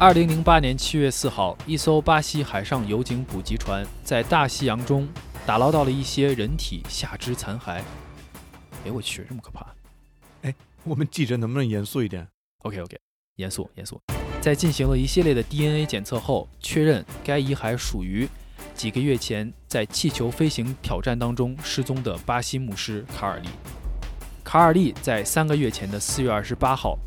二零零八年七月四号，一艘巴西海上油井补给船在大西洋中打捞到了一些人体下肢残骸。哎，我去，这么可怕！哎我们记者能不能严肃一点？OK OK，严肃严肃。在进行了一系列的 DNA 检测后，确认该遗骸属于几个月前在气球飞行挑战当中失踪的巴西牧师卡尔利。卡尔利在三个月前的四月二十八号，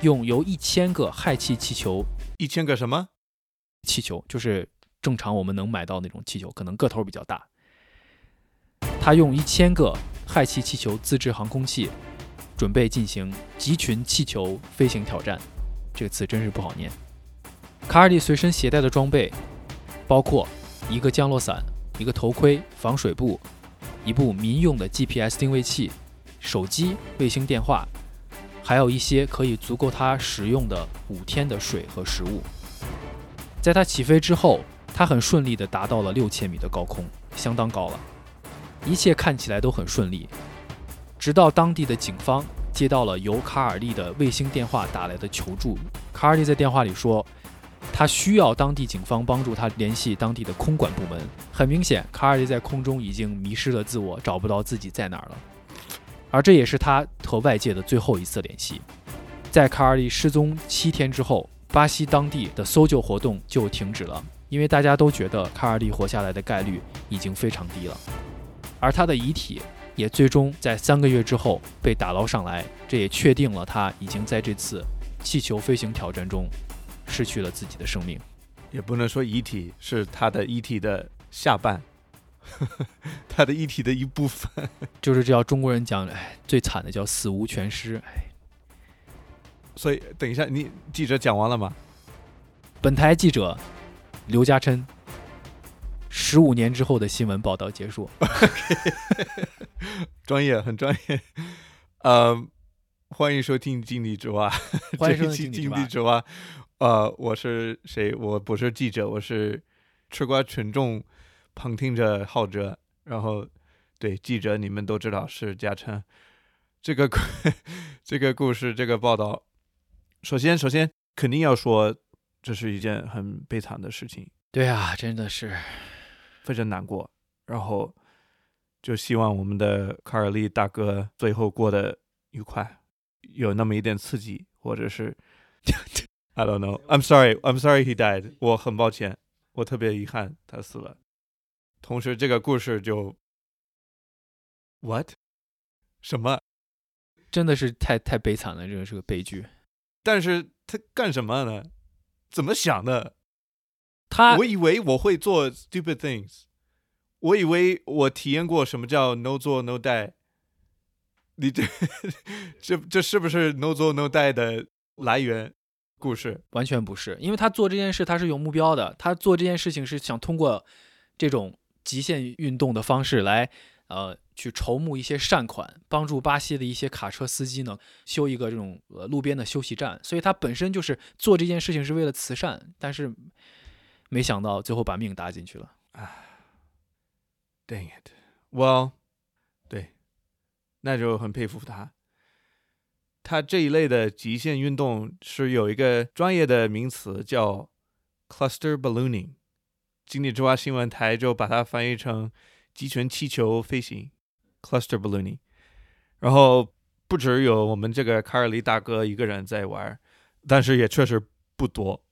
用由一千个氦气气球，一千个什么？气球就是正常我们能买到那种气球，可能个头比较大。他用一千个氦气气球自制航空器，准备进行集群气球飞行挑战。这个词真是不好念。卡尔利随身携带的装备包括一个降落伞、一个头盔、防水布、一部民用的 GPS 定位器、手机、卫星电话，还有一些可以足够他使用的五天的水和食物。在他起飞之后，他很顺利地达到了六千米的高空，相当高了，一切看起来都很顺利。直到当地的警方接到了由卡尔利的卫星电话打来的求助，卡尔利在电话里说，他需要当地警方帮助他联系当地的空管部门。很明显，卡尔利在空中已经迷失了自我，找不到自己在哪儿了。而这也是他和外界的最后一次联系。在卡尔利失踪七天之后，巴西当地的搜救活动就停止了，因为大家都觉得卡尔利活下来的概率已经非常低了。而他的遗体也最终在三个月之后被打捞上来，这也确定了他已经在这次气球飞行挑战中失去了自己的生命。也不能说遗体是他的遗体的下半，他的遗体的一部分。就是这叫中国人讲，哎，最惨的叫死无全尸。哎，所以等一下，你记者讲完了吗？本台记者刘嘉琛，十五年之后的新闻报道结束。专业，很专业。呃，欢迎收听《井底 之蛙》，欢迎收听井底之蛙》。呃，我是谁？我不是记者，我是吃瓜群众旁听着浩哲。然后，对记者你们都知道是嘉诚。这个故 这个故事，这个报道，首先首先肯定要说，这是一件很悲惨的事情。对啊，真的是非常难过，然后就希望我们的卡尔利大哥最后过得愉快，有那么一点刺激，或者是 I don't know. I'm sorry. I'm sorry he died. 我很抱歉，我特别遗憾他死了。同时，这个故事就 what 什么？真的是太太悲惨了，这个是个悲剧。但是他干什么呢？怎么想的？他我以为我会做 stupid things，我以为我体验过什么叫 no 做 no die。你这这这是不是 no 做 no die 的来源故事？完全不是，因为他做这件事他是有目标的，他做这件事情是想通过这种极限运动的方式来，呃，去筹募一些善款，帮助巴西的一些卡车司机呢修一个这种呃路边的休息站，所以他本身就是做这件事情是为了慈善，但是没想到最后把命搭进去了。Dang it! Well，对，那就很佩服他。他这一类的极限运动是有一个专业的名词叫 cluster ballooning，经济之蛙新闻台就把它翻译成集群气球飞行 cluster ballooning。然后不只有我们这个卡尔利大哥一个人在玩，但是也确实不多，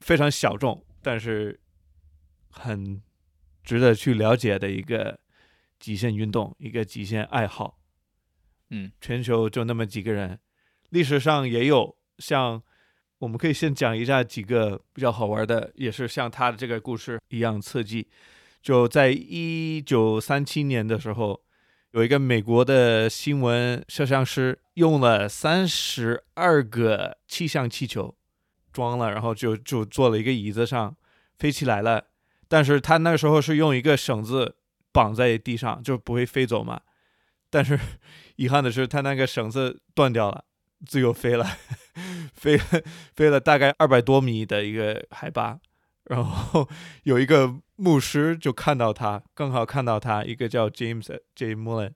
非常小众，但是很值得去了解的一个极限运动，一个极限爱好。嗯，全球就那么几个人，历史上也有像，我们可以先讲一下几个比较好玩的，也是像他的这个故事一样刺激。就在一九三七年的时候，有一个美国的新闻摄像师用了三十二个气象气球装了，然后就就坐了一个椅子上飞起来了。但是他那时候是用一个绳子绑在地上，就不会飞走嘛。但是 遗憾的是，他那个绳子断掉了，自由飞了，飞了飞了大概二百多米的一个海拔。然后 有一个牧师就看到他，刚好看到他，一个叫 James J. Mullen，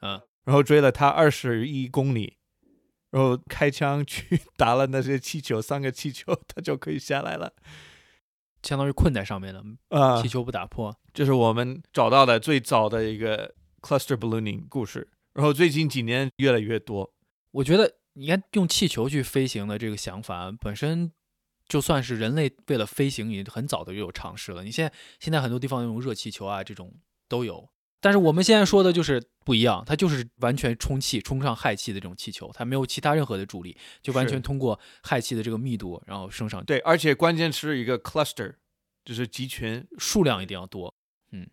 嗯，然后追了他二十一公里，然后开枪去 打了那些气球，三个气球，他就可以下来了。相当于困在上面了，啊气，球不打破。这是我们找到的最早的一个 cluster ballooning 故事。然后最近几年越来越多。我觉得你看用气球去飞行的这个想法本身，就算是人类为了飞行也很早的就有尝试了。你现在现在很多地方用热气球啊这种都有，但是我们现在说的就是不一样，它就是完全充气充上氦气的这种气球，它没有其他任何的助力，就完全通过氦气的这个密度然后升上，对，而且关键是一个 cluster，就是集群。数量一定要多。嗯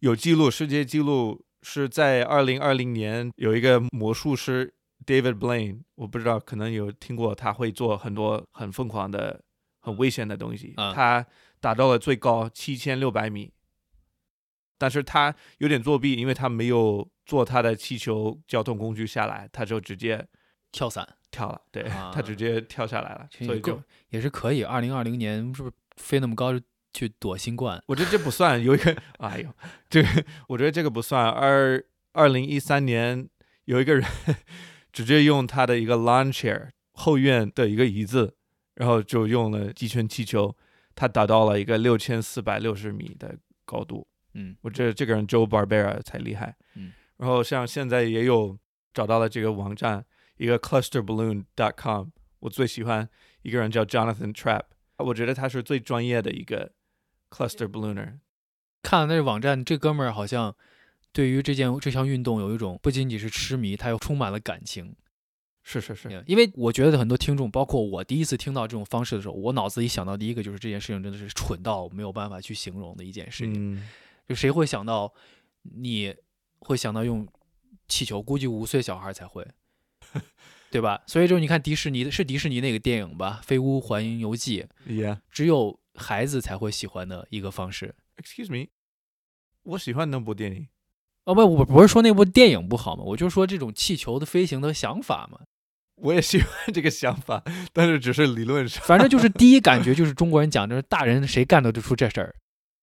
有记录，世界纪录是在二零二零年有一个魔术师 David Blaine，我不知道可能有听过，他会做很多很疯狂的、很危险的东西。啊他达到了最高七千六百米，但是他有点作弊，因为他没有坐他的气球交通工具下来，他就直接跳伞跳了，对、啊他直接跳下来了，所以就也是可以。二零二零年是不是飞那么高去躲新冠？我觉得这不算，有一个，哎呦，这个我觉得这个不算。二二零一三年有一个人直接用他的一个 lawn chair 后院的一个椅子，然后就用了集圈气球，他达到了一个六千四百六十米的高度。嗯我觉得这个人 Joe Barbera 才厉害。嗯，然后像现在也有找到了这个网站，一个 clusterballoon.com，我最喜欢一个人叫 Jonathan Trapp，我觉得他是最专业的一个 cluster ballooner。看了那个网站，这哥们儿好像对于这件这项运动有一种不仅仅是痴迷，它又充满了感情。是是是，因为我觉得很多听众，包括我，第一次听到这种方式的时候，我脑子里想到第一个就是这件事情真的是蠢到没有办法去形容的一件事情。嗯，就谁会想到你会想到用气球？估计五岁小孩才会，对吧？所以就你看迪士尼的是迪士尼那个电影吧，《飞屋环游记》，Yeah, 只有孩子才会喜欢的一个方式。excuse me，我喜欢那部电影。哦不，我不是说那部电影不好嘛，我就说这种气球的飞行的想法嘛。我也喜欢这个想法，但是只是理论上。反正就是第一感觉 就是中国人讲，就是大人谁干得出这事儿。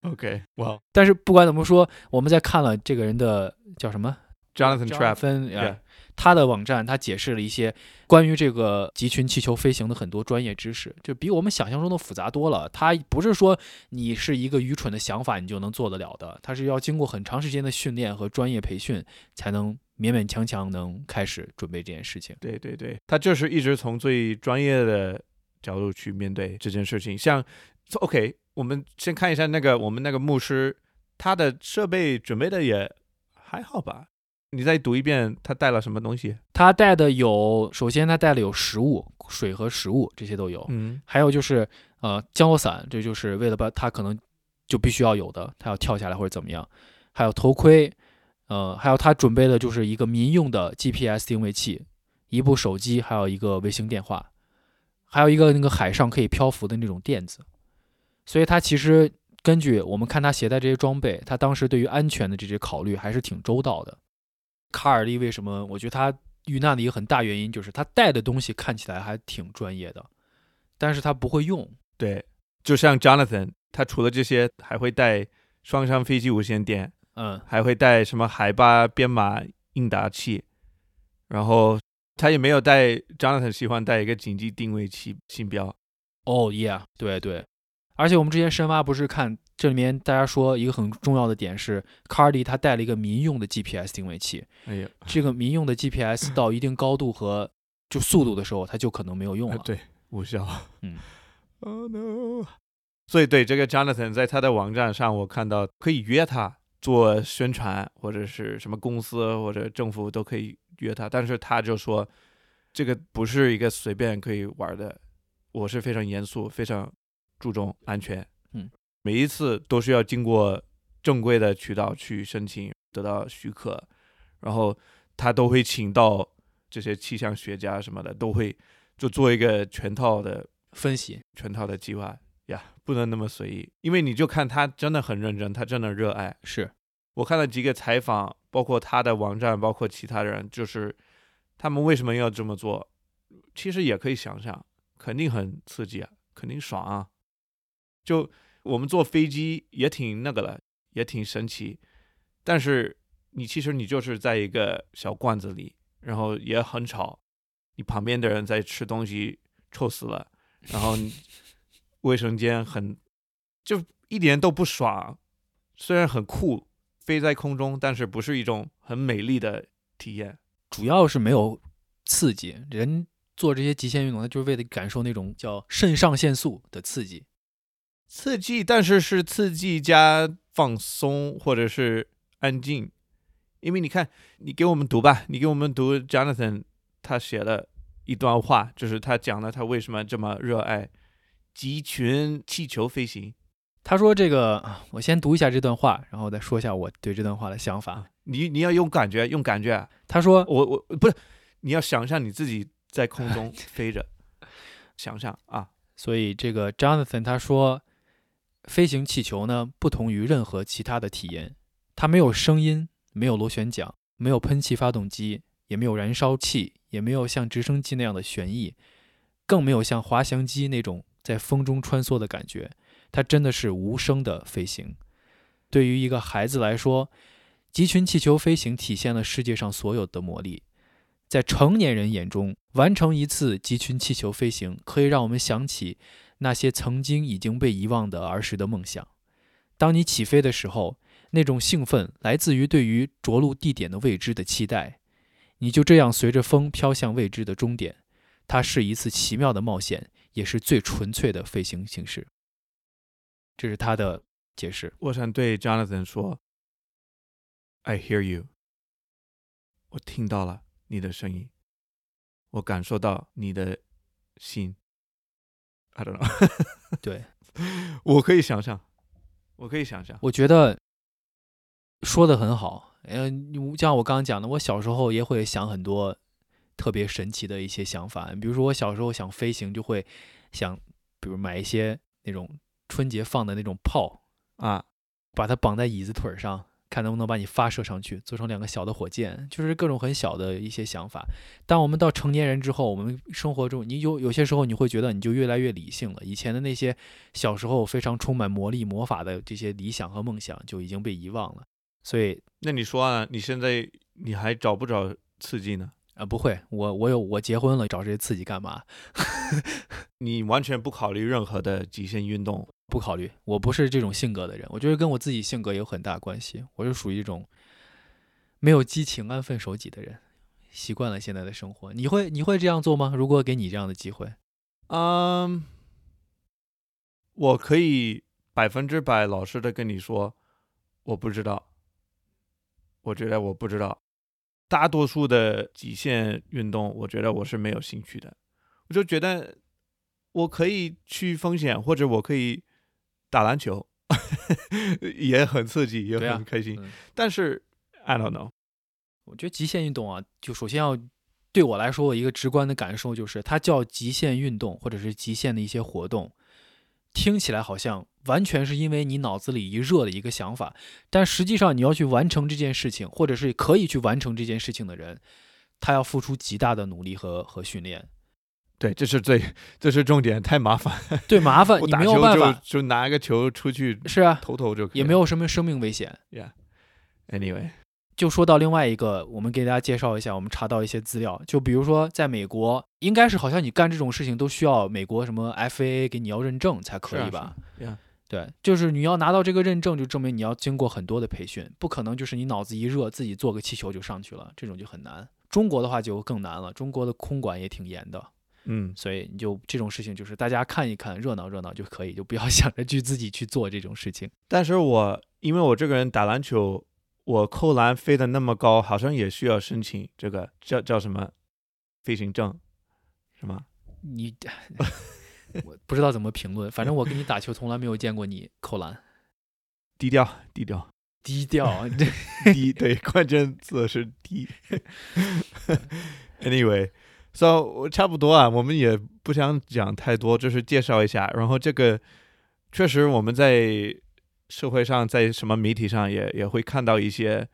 OK，哇、但是不管怎么说，我们在看了这个人的叫什么 Jonathan Trapp，分 Yeah 他的网站，他解释了一些关于这个集群气球飞行的很多专业知识，就比我们想象中的复杂多了。他不是说你是一个愚蠢的想法你就能做得了的，他是要经过很长时间的训练和专业培训，才能勉勉强强能开始准备这件事情。对对对，他就是一直从最专业的角度去面对这件事情。像 OK，我们先看一下那个我们那个牧师，他的设备准备的也还好吧？你再读一遍，他带了什么东西？他带的有，首先他带了有食物、水和食物，这些都有。嗯还有就是呃降落伞，这就是为了把他可能就必须要有的，他要跳下来或者怎么样。还有头盔，呃，还有他准备的就是一个民用的 GPS 定位器，一部手机，还有一个卫星电话，还有一个那个海上可以漂浮的那种垫子。所以他其实根据我们看他携带这些装备，他当时对于安全的这些考虑还是挺周到的。卡尔利为什么？我觉得他遇难的一个很大原因就是他带的东西看起来还挺专业的，但是他不会用。对，就像 Jonathan，他除了这些，还会带双向飞机无线电，嗯，还会带什么海拔编码应答器，然后他也没有带 Jonathan 喜欢带一个紧急定位器信标。哦，yeah，对对。而且我们之前深挖不是看这里面大家说一个很重要的点是，卡尔迪他带了一个民用的 GPS 定位器，哎呀，这个民用的 GPS 到一定高度和就速度的时候，它就可能没有用了。呃对，无效。嗯，Oh no！所以对这个 Jonathan 在他的网站上，我看到可以约他做宣传，或者是什么公司或者政府都可以约他，但是他就说这个不是一个随便可以玩的，我是非常严肃，非常注重安全。嗯，每一次都是要经过正规的渠道去申请，得到许可，然后他都会请到这些气象学家什么的，都会就做一个全套的分析，全套的计划呀不能那么随意，因为你就看他真的很认真，他真的热爱。是我看了几个采访，包括他的网站，包括其他人，就是他们为什么要这么做，其实也可以想想，肯定很刺激啊，肯定爽啊。就我们坐飞机也挺那个了，也挺神奇，但是你其实你就是在一个小罐子里，然后也很吵，你旁边的人在吃东西臭死了，然后你 卫生间很就一点都不爽，虽然很酷，飞在空中，但是不是一种很美丽的体验。主要是没有刺激。人做这些极限运动，他就是为了感受那种叫肾上腺素的刺激。刺激，但是是刺激加放松或者是安静。因为你看，你给我们读吧，你给我们读 Jonathan 他写了一段话，就是他讲了他为什么这么热爱集群气球飞行。他说：“这个，啊我先读一下这段话，然后再说一下我对这段话的想法。你你要用感觉，用感觉。他说我我不是，你要想象你自己在空中飞着，想象啊，：“所以这个 Jonathan 他说，飞行气球呢，不同于任何其他的体验，它没有声音，没有螺旋桨，没有喷气发动机，也没有燃烧器，也没有像直升机那样的旋翼，更没有像滑翔机那种在风中穿梭的感觉。它真的是无声的飞行。对于一个孩子来说，集群气球飞行体现了世界上所有的魔力。在成年人眼中，完成一次集群气球飞行，可以让我们想起那些曾经已经被遗忘的儿时的梦想。当你起飞的时候，那种兴奋来自于对于着陆地点的未知的期待。你就这样随着风飘向未知的终点，它是一次奇妙的冒险，也是最纯粹的飞行形式。这是他的解释。我想对 Jonathan 说，I hear you，我听到了你的声音，我感受到你的心。I don't know，对，我可以想象，我可以想象，我觉得说的很好。呃，你就像我刚刚讲的，我小时候也会想很多特别神奇的一些想法，比如说我小时候想飞行，就会想，比如买一些那种春节放的那种炮，啊，把它绑在椅子腿上，看能不能把你发射上去，做成两个小的火箭，就是各种很小的一些想法。当我们到成年人之后，我们生活中，你有有些时候你会觉得你就越来越理性了，以前的那些小时候非常充满魔力、魔法的这些理想和梦想就已经被遗忘了。所以那你说啊，你现在你还找不找刺激呢？啊、不会，我我有我结婚了，找这些刺激干嘛？你完全不考虑任何的极限运动，不考虑，我不是这种性格的人，我觉得跟我自己性格有很大关系。我是属于一种没有激情、安分守己的人，习惯了现在的生活。你会你会这样做吗？如果给你这样的机会，嗯，我可以百分之百老实的跟你说，我不知道。我觉得我不知道，大多数的极限运动，我觉得我是没有兴趣的。我就觉得我可以去风险，或者我可以打篮球，也很刺激，也很开心。嗯但是 I don't know，我觉得极限运动啊，就首先要对我来说，我一个直观的感受就是，它叫极限运动或者是极限的一些活动，听起来好像完全是因为你脑子里一热的一个想法，但实际上你要去完成这件事情，或者是可以去完成这件事情的人，他要付出极大的努力和和训练。对，这是最，这是重点，太麻烦。对，麻烦你没有球就办法，就拿个球出去是啊，投投就可以，也没有什么生命危险。Yeah. Anyway，就说到另外一个，我们给大家介绍一下，我们查到一些资料，就比如说在美国，应该是好像你干这种事情都需要美国什么 FAA 给你要认证才可以吧？是啊对，就是你要拿到这个认证，就证明你要经过很多的培训，不可能就是你脑子一热自己做个气球就上去了，这种就很难。中国的话就更难了，中国的空管也挺严的，嗯，所以你就这种事情就是大家看一看热闹热闹就可以，就不要 想着去自己去做这种事情。但是我因为我这个人打篮球，我扣篮飞得那么高，好像也需要申请这个叫叫什么飞行证，是吗？你 我不知道怎么评论，反正我跟你打球从来没有见过你扣篮低调，低调，低调，这低，对，关键字是低。Anyway，so 我差不多啊，我们也不想讲太多，就是介绍一下。然后这个确实我们在社会上，在什么媒体上也也会看到一些，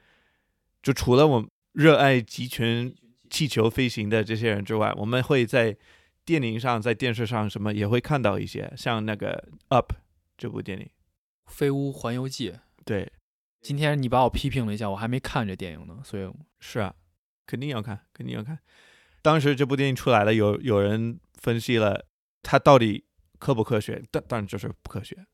就除了我热爱集群气球飞行的这些人之外，我们会在电影上、在电视上什么也会看到一些，像那个《Up》这部电影，《飞屋环游记》。对，今天你把我批评了一下，我还没看这电影呢，所以是啊，肯定要看，肯定要看。当时这部电影出来了，有有人分析了它到底科不科学，但当然就是不科学。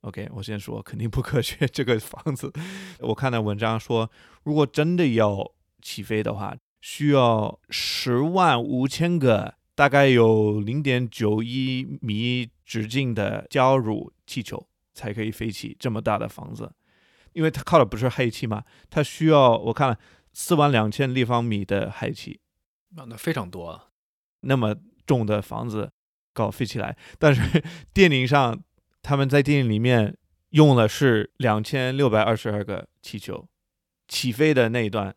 OK，我先说肯定不科学。这个房子，我看到文章说，如果真的要起飞的话，需要十万五千个，大概有零点九一米直径的胶乳气球才可以飞起这么大的房子，因为它靠的不是氦气嘛，它需要我看了四万两千立方米的氦气，那那非常多啊。那么重的房子搞飞起来，但是 电影上他们在电影里面用的是两千六百二十二个气球起飞的那一段，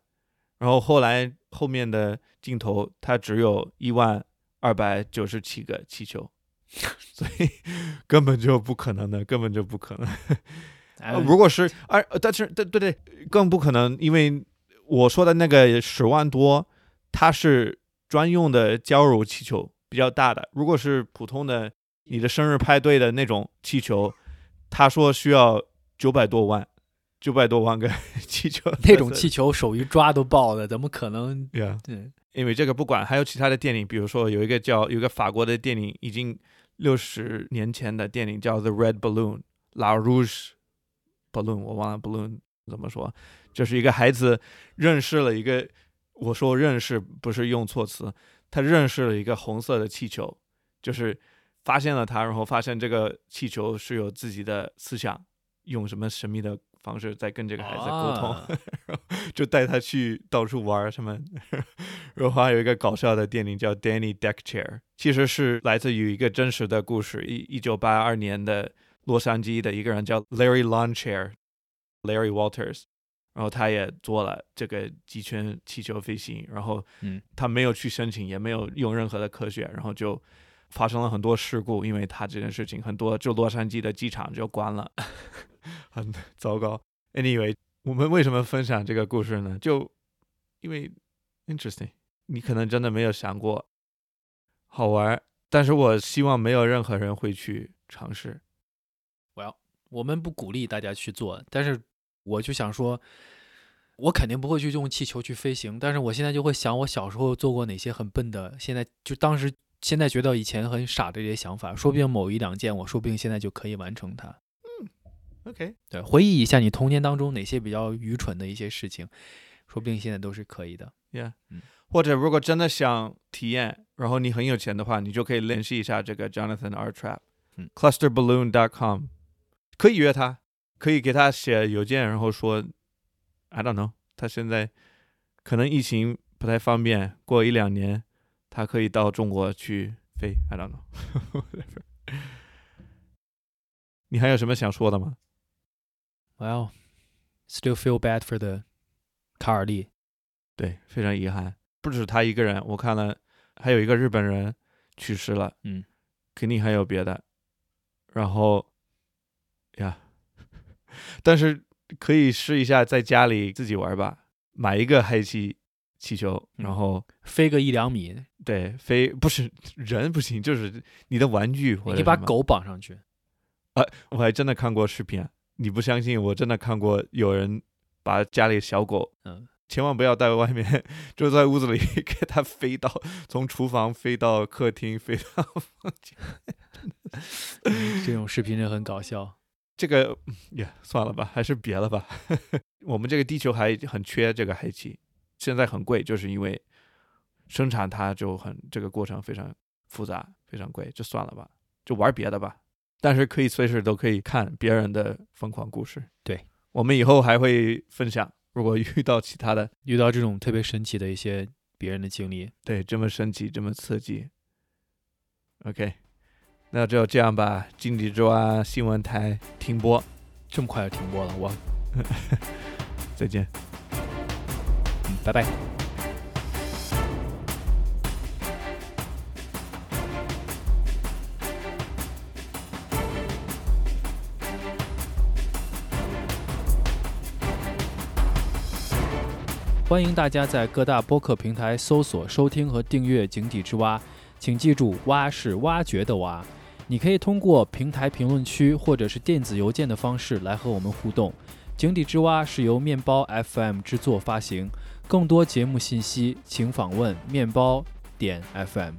然后后来后面的镜头它只有一万二百九十七个气球，所以 根本就不可能的，根本就不可能。如果是而呃但是对对对，更不可能，因为我说的那个十万多，它是专用的胶乳气球，比较大的。如果是普通的你的生日派对的那种气球，他说需要九百多万，九百多万个气球。那种气球手一抓都爆的，怎么可能 对，因为这个不管，还有其他的电影，比如说有一个叫有一个法国的电影，已经六十年前的电影叫《The Red Balloon》，La Rouge Balloon，我忘了 balloon 怎么说，就是一个孩子认识了一个，我说认识不是用错词，他认识了一个红色的气球，就是发现了它，然后发现这个气球是有自己的思想，用什么神秘的方式在跟这个孩子沟通。啊就带他去到处玩儿什么。然后还有一个搞笑的电影叫《Danny Deck Chair》，其实是来自于一个真实的故事。一一九八二年的洛杉矶的一个人叫 Larry Lawn Chair，Larry Walters，然后他也做了这个机圈气球飞行，然后嗯他没有去申请，也没有用任何的科学，然后就。发生了很多事故，因为他这件事情，很多就洛杉矶的机场就关了，很糟糕。Anyway，我们为什么分享这个故事呢？就因为 interesting，你可能真的没有想过好玩，但是我希望没有任何人会去尝试。Well，我们不鼓励大家去做，但是我就想说，我肯定不会去用气球去飞行，但是我现在就会想，我小时候做过哪些很笨的，现在就当时现在觉得以前很傻的这些想法，说不定某一两件，我说不定现在就可以完成它。嗯 OK，对，回忆一下你童年当中哪些比较愚蠢的一些事情，说不定现在都是可以的。Yeah，、嗯或者如果真的想体验，然后你很有钱的话，你就可以联系一下这个 Jonathan R Trap，嗯，clusterballoon.com，可以约他，可以给他写邮件，然后说，I don't know，他现在可能疫情不太方便，过一两年他可以到中国去飞，I don't know，你还有什么想说的吗？Well, still feel bad for the 卡尔利。对，非常遗憾，不止他一个人，我看了还有一个日本人去世了，嗯，肯定还有别的，然后呀，但是可以试一下在家里自己玩吧，买一个氦气气球，嗯然后、飞个一两米，对飞不是人不行，就是你的玩具你把狗绑上去。我还真的看过视频啊，你不相信？我真的看过有人把家里小狗，嗯，千万不要带外面，就在屋子里 给它飞到从厨房飞到客厅，飞到房间。这种视频真的很搞笑。这个也算了吧，还是别了吧。我们这个地球还很缺这个氦气，现在很贵，就是因为生产它就很这个过程非常复杂，非常贵，就算了吧，就玩别的吧。但是可以随时都可以看别人的疯狂故事。对，我们以后还会分享，如果遇到其他的，遇到这种特别神奇的一些别人的经历，对，这么神奇，这么刺激。OK，那就这样吧。井底之蛙新闻台停播，这么快就停播了，我，再见。嗯，拜拜。欢迎大家在各大播客平台搜索、收听和订阅《井底之蛙》，请记住，蛙是挖掘的蛙。你可以通过平台评论区或者是电子邮件的方式来和我们互动。井底之蛙是由面包 FM 制作发行，更多节目信息请访问面包点 FM。